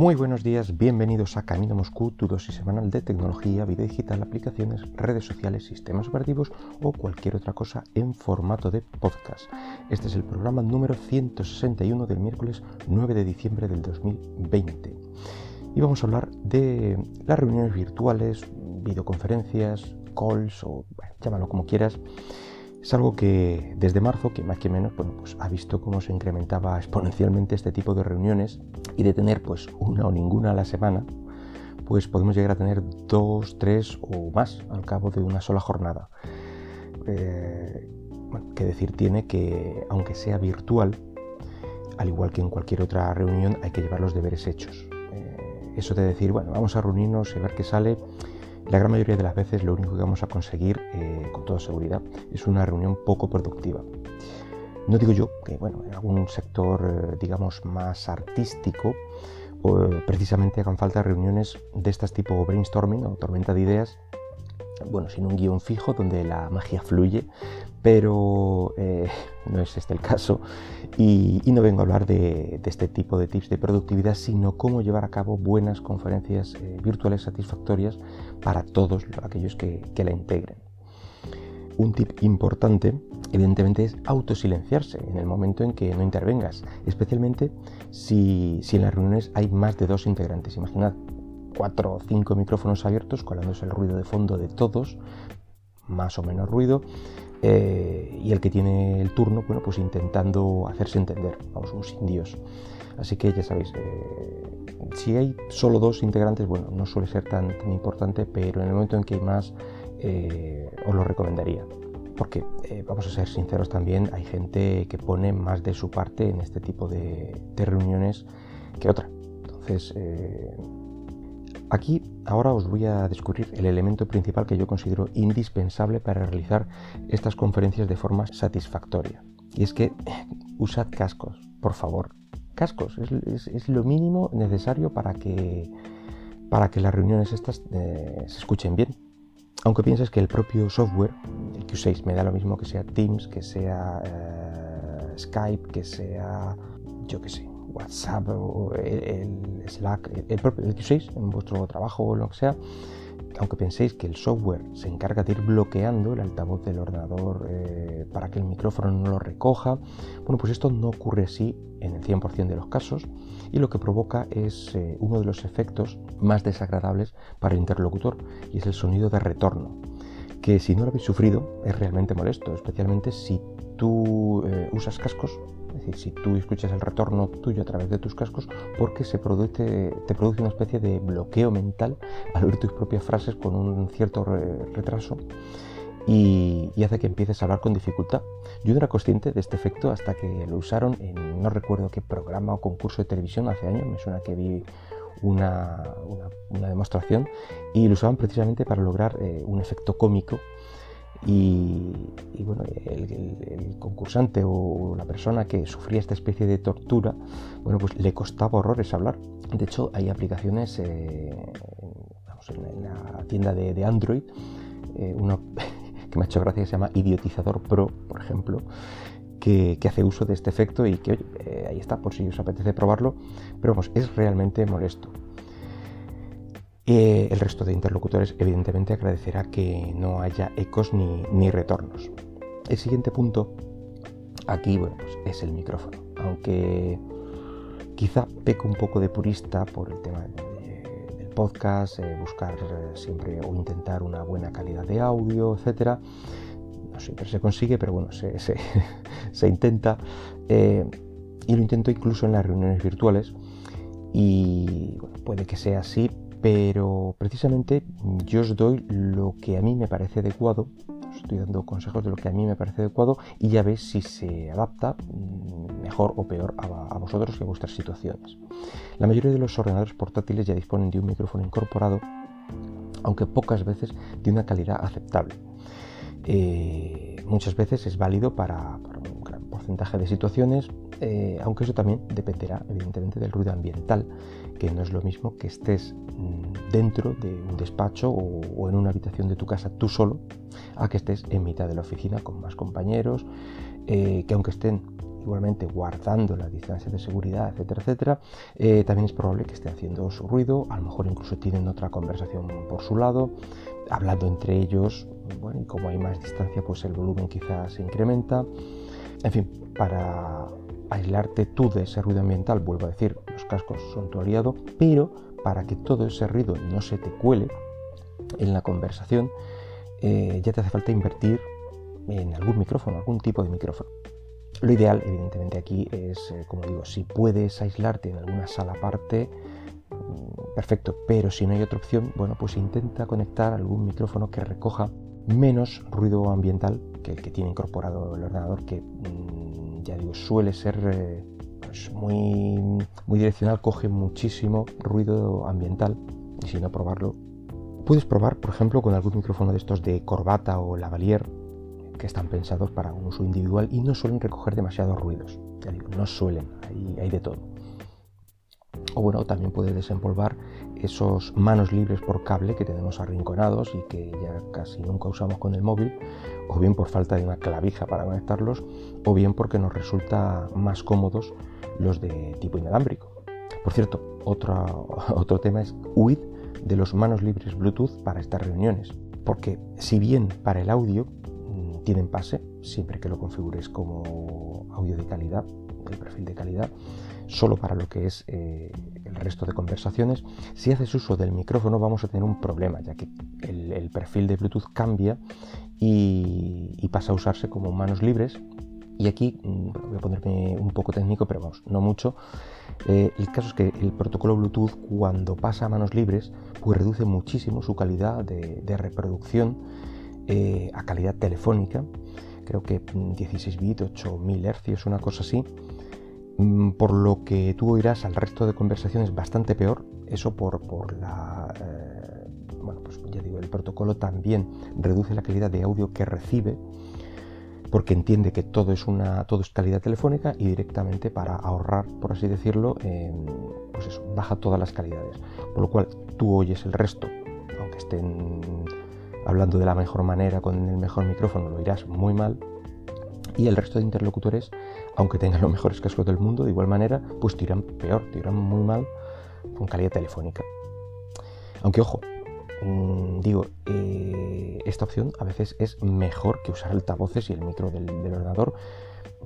Muy buenos días, bienvenidos a Camino Moscú, tu dosis semanal de tecnología, vida digital, aplicaciones, redes sociales, sistemas operativos o cualquier otra cosa en formato de podcast. Este es el programa número 161 del miércoles 9 de diciembre del 2020. Y vamos a hablar de las reuniones virtuales, videoconferencias, calls o llámalo como quieras. Es algo que desde marzo, que más que menos, bueno, pues ha visto cómo se incrementaba exponencialmente este tipo de reuniones y de tener pues una o ninguna a la semana, pues podemos llegar a tener dos, tres o más al cabo de una sola jornada. Eh, bueno, qué decir tiene que, aunque sea virtual, al igual que en cualquier otra reunión, hay que llevar los deberes hechos. Eh, eso de decir, bueno, vamos a reunirnos y ver qué sale, la gran mayoría de las veces lo único que vamos a conseguir, eh, con toda seguridad, es una reunión poco productiva. No digo yo que, bueno, en algún sector, eh, digamos, más artístico, precisamente hagan falta reuniones de estas tipo brainstorming o tormenta de ideas, bueno, sin un guion fijo donde la magia fluye, pero eh, no es este el caso y, no vengo a hablar de, este tipo de tips de productividad, sino cómo llevar a cabo buenas conferencias eh, virtuales satisfactorias para todos aquellos que, la integren. Un tip importante, evidentemente, es autosilenciarse en el momento en que no intervengas, especialmente si, si en las reuniones hay más de dos integrantes. Imaginad cuatro o cinco micrófonos abiertos, colándose el ruido de fondo de todos, más o menos ruido, eh, y el que tiene el turno, bueno, pues intentando hacerse entender, vamos, un sin Dios. Así que ya sabéis, eh, si hay solo dos integrantes, bueno, no suele ser tan, importante, pero en el momento en que hay más, eh, os lo recomendaría. Porque, vamos a ser sinceros también, hay gente que pone más de su parte en este tipo de, de reuniones que otra. Entonces, Aquí ahora os voy a descubrir el elemento principal que yo considero indispensable para realizar estas conferencias de forma satisfactoria. Y es que usad cascos, por favor. Cascos es, lo mínimo necesario para que, para que las reuniones estas eh, se escuchen bien. Aunque pienses que el propio software, el Q6, me da lo mismo que sea Teams, que sea eh, Skype, que sea, yo qué sé, WhatsApp o el Slack, el, propio X6 en vuestro trabajo o lo que sea, aunque penséis que el software se encarga de ir bloqueando el altavoz del ordenador eh, para que el micrófono no lo recoja, bueno, pues esto no ocurre así en el 100% de los casos y lo que provoca es eh, uno de los efectos más desagradables para el interlocutor y es el sonido de retorno, que si no lo habéis sufrido es realmente molesto, especialmente si tú eh, usas cascos es decir, si tú escuchas el retorno tuyo a través de tus cascos, porque se produce, te produce una especie de bloqueo mental al oír tus propias frases con un cierto retraso y, hace que empieces a hablar con dificultad. Yo no era consciente de este efecto hasta que lo usaron en no recuerdo qué programa o concurso de televisión hace años, me suena que vi una, demostración y lo usaban precisamente para lograr eh, un efecto cómico y, bueno, el, concursante o la persona que sufría esta especie de tortura, bueno, pues le costaba horrores hablar. De hecho, hay aplicaciones eh, en la tienda de, Android, eh, uno que me ha hecho gracia se llama Idiotizador Pro, por ejemplo, que, hace uso de este efecto y que, eh, ahí está, por si os apetece probarlo, pero vamos, es realmente molesto el resto de interlocutores evidentemente agradecerá que no haya ecos ni, retornos. El siguiente punto aquí bueno, pues es el micrófono, aunque quizá peco un poco de purista por el tema del podcast, eh, buscar eh, siempre o intentar una buena calidad de audio, etc. No siempre se consigue, pero bueno, se, intenta. Eh, y lo intento incluso en las reuniones virtuales. Y puede que sea así, pero precisamente yo os doy lo que a mí me parece adecuado, os estoy dando consejos de lo que a mí me parece adecuado y ya veis si se adapta mm, mejor o peor a, vosotros y a vuestras situaciones. La mayoría de los ordenadores portátiles ya disponen de un micrófono incorporado, aunque pocas veces de una calidad aceptable. Eh, muchas veces es válido para, un gran porcentaje de situaciones, eh, aunque eso también dependerá evidentemente del ruido ambiental, que no es lo mismo que estés mm, dentro de un despacho o, en una habitación de tu casa tú solo, a que estés en mitad de la oficina con más compañeros, eh, que aunque estén igualmente guardando la distancia de seguridad, etcétera, etcétera, eh, también es probable que esté haciendo su ruido, a lo mejor incluso tienen otra conversación por su lado, hablando entre ellos, bueno, y como hay más distancia, pues el volumen quizás se incrementa. En fin, para aislarte tú de ese ruido ambiental, vuelvo a decir, los cascos son tu aliado, pero para que todo ese ruido no se te cuele en la conversación, eh, ya te hace falta invertir en algún micrófono, algún tipo de micrófono. Lo ideal, evidentemente, aquí es, eh, como digo, si puedes aislarte en alguna sala aparte, mm, perfecto, pero si no hay otra opción, bueno, pues intenta conectar algún micrófono que recoja menos ruido ambiental que el que tiene incorporado el ordenador, mm, ya digo, suele ser eh, pues muy, muy direccional, coge muchísimo ruido ambiental, y si no probarlo, puedes probar, por ejemplo, con algún micrófono de estos de corbata o lavalier, que están pensados para un uso individual y no suelen recoger demasiados ruidos. Ya digo, no suelen, hay, hay de todo. O bueno, también puedes desempolvar esos manos libres por cable que tenemos arrinconados y que ya casi nunca usamos con el móvil, o bien por falta de una clavija para conectarlos, o bien porque nos resulta más cómodos los de tipo inalámbrico. Por cierto, otro, otro tema es huir de los manos libres Bluetooth para estas reuniones, porque si bien para el audio mm, tienen pase, siempre que lo configures como audio de calidad, el perfil de calidad, solo para lo que es eh, el resto de conversaciones. Si haces uso del micrófono vamos a tener un problema, ya que el, perfil de Bluetooth cambia y, pasa a usarse como manos libres. Y aquí mm, voy a ponerme un poco técnico, pero vamos, no mucho. Eh, el caso es que el protocolo Bluetooth cuando pasa a manos libres, pues reduce muchísimo su calidad de, reproducción eh, a calidad telefónica. Creo que 16 mm, bits, 8000 Hz, una cosa así por lo que tú oirás al resto de conversaciones bastante peor, eso por, por la... Eh, bueno, pues ya digo, el protocolo también reduce la calidad de audio que recibe porque entiende que todo es una todo es calidad telefónica y directamente para ahorrar, por así decirlo, pues eso, baja todas las calidades. Por lo cual tú oyes el resto, aunque estén hablando de la mejor manera con el mejor micrófono, lo oirás muy mal. Y el resto de interlocutores aunque tengan los mejores cascos del mundo, de igual manera, pues te irán peor, te irán muy mal con calidad telefónica. Aunque ojo, mm, digo, eh, esta opción a veces es mejor que usar altavoces y el micro del, ordenador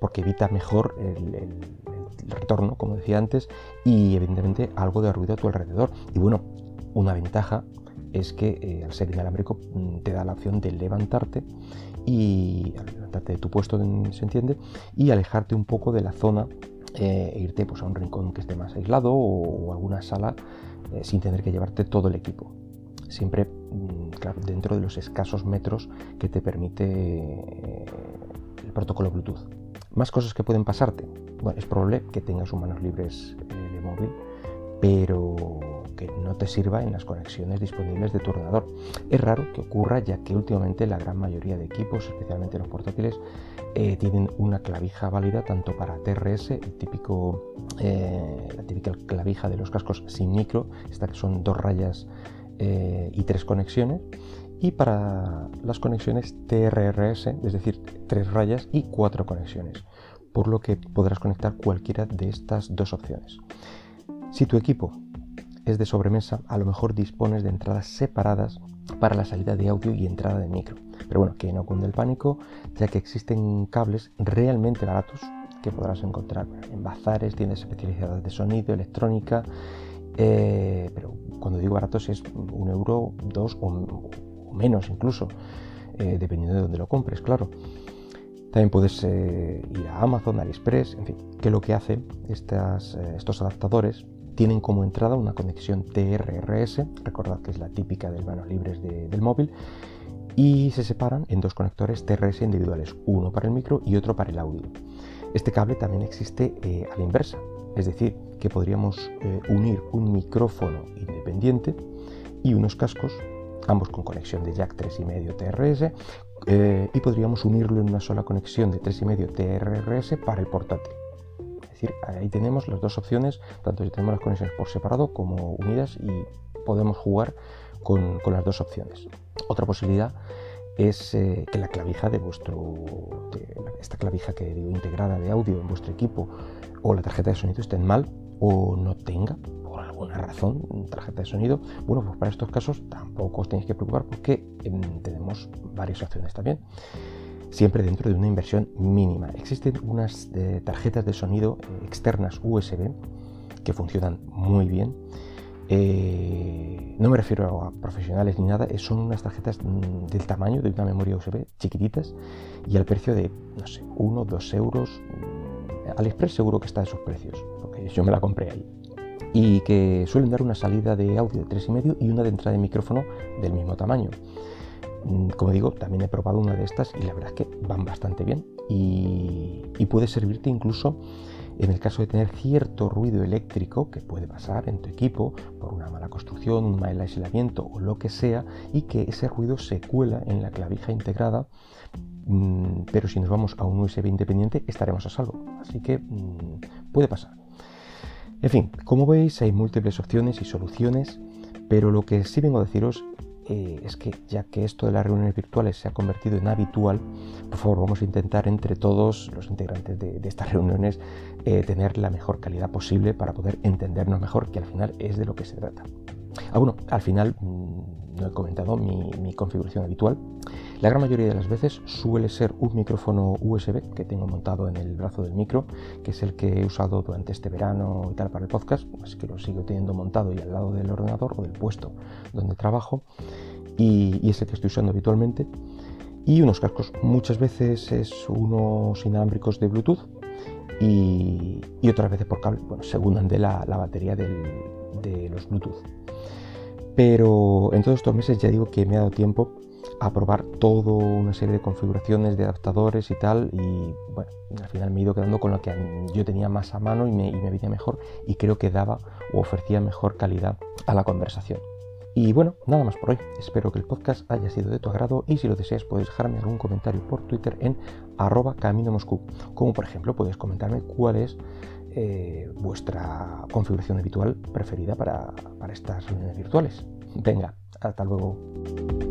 porque evita mejor el, retorno, como decía antes, y evidentemente algo de ruido a tu alrededor. Y bueno, una ventaja es que eh, al ser inalámbrico mm, te da la opción de levantarte y levantarte de tu puesto, se entiende, y alejarte un poco de la zona eh, e irte pues, a un rincón que esté más aislado o, alguna sala eh, sin tener que llevarte todo el equipo. Siempre, mm, claro, dentro de los escasos metros que te permite el protocolo Bluetooth. Más cosas que pueden pasarte. Bueno, es probable que tengas manos libres de móvil, pero que no te sirva en las conexiones disponibles de tu ordenador. Es raro que ocurra ya que últimamente la gran mayoría de equipos, especialmente los portátiles, eh, tienen una clavija válida tanto para TRS, el típico, eh, la típica clavija de los cascos sin micro, esta que son dos rayas eh, y tres conexiones, y para las conexiones TRRS, es decir, tres rayas y cuatro conexiones, por lo que podrás conectar cualquiera de estas dos opciones. Si tu equipo es de sobremesa, a lo mejor dispones de entradas separadas para la salida de audio y entrada de micro. Pero bueno, que no cunde el pánico, ya que existen cables realmente baratos que podrás encontrar en bazares, tiendas especializadas de sonido, electrónica, eh, pero cuando digo baratos es un euro, dos o, menos incluso, eh, dependiendo de dónde lo compres, claro. También puedes eh, ir a Amazon, AliExpress, en fin, que lo que hacen estos adaptadores tienen como entrada una conexión TRRS, recordad que es la típica de manos libres del móvil, y se separan en dos conectores TRS individuales, uno para el micro y otro para el audio. Este cable también existe eh, a la inversa, es decir, que podríamos eh, unir un micrófono independiente y unos cascos, ambos con conexión de jack 3,5 TRS, eh, y podríamos unirlo en una sola conexión de 3,5 TRRS para el portátil decir, ahí tenemos las dos opciones, tanto si tenemos las conexiones por separado como unidas y podemos jugar con, las dos opciones. Otra posibilidad es eh, que la clavija de vuestro, esta clavija que digo integrada de audio en vuestro equipo o la tarjeta de sonido estén mal o no tenga por alguna razón tarjeta de sonido. Bueno, pues para estos casos tampoco os tenéis que preocupar porque em, tenemos varias opciones también siempre dentro de una inversión mínima. Existen unas eh, tarjetas de sonido eh, externas USB que funcionan muy bien. Eh, no me refiero a profesionales ni nada, son unas tarjetas mm, del tamaño de una memoria USB chiquititas y al precio de, no sé, 1 2 euros. Mm, AliExpress seguro que está de sus precios, porque yo me la compré ahí. Y que suelen dar una salida de audio de 3,5 y una de entrada de micrófono del mismo tamaño. Mm, como digo, también he probado una de estas y la verdad es que van bastante bien. Y, puede servirte incluso en el caso de tener cierto ruido eléctrico que puede pasar en tu equipo por una mala construcción, un mal aislamiento o lo que sea y que ese ruido se cuela en la clavija integrada. Mm, pero si nos vamos a un USB independiente estaremos a salvo. Así que mm, puede pasar. En fin, como veis hay múltiples opciones y soluciones pero lo que sí vengo a deciros eh, es que ya que esto de las reuniones virtuales se ha convertido en habitual, por favor vamos a intentar entre todos los integrantes de, estas reuniones eh, tener la mejor calidad posible para poder entendernos mejor, que al final es de lo que se trata. Ah, bueno, al final mm, no he comentado mi, configuración habitual. La gran mayoría de las veces suele ser un micrófono USB que tengo montado en el brazo del micro, que es el que he usado durante este verano y tal para el podcast, así que lo sigo teniendo montado y al lado del ordenador o del puesto donde trabajo, y, es el que estoy usando habitualmente. Y unos cascos, muchas veces es unos inalámbricos de Bluetooth y, otras veces por cable, bueno, según de la, batería de los Bluetooth. Pero en todos estos meses ya digo que me ha dado tiempo a probar toda una serie de configuraciones de adaptadores y tal y bueno, al final me he ido quedando con lo que yo tenía más a mano y me, y me venía mejor y creo que daba o ofrecía mejor calidad a la conversación. Y bueno, nada más por hoy. Espero que el podcast haya sido de tu agrado y si lo deseas puedes dejarme algún comentario por Twitter en arroba camino moscú. Como por ejemplo puedes comentarme cuál es eh, vuestra configuración habitual preferida para, para estas reuniones virtuales. Venga, hasta luego.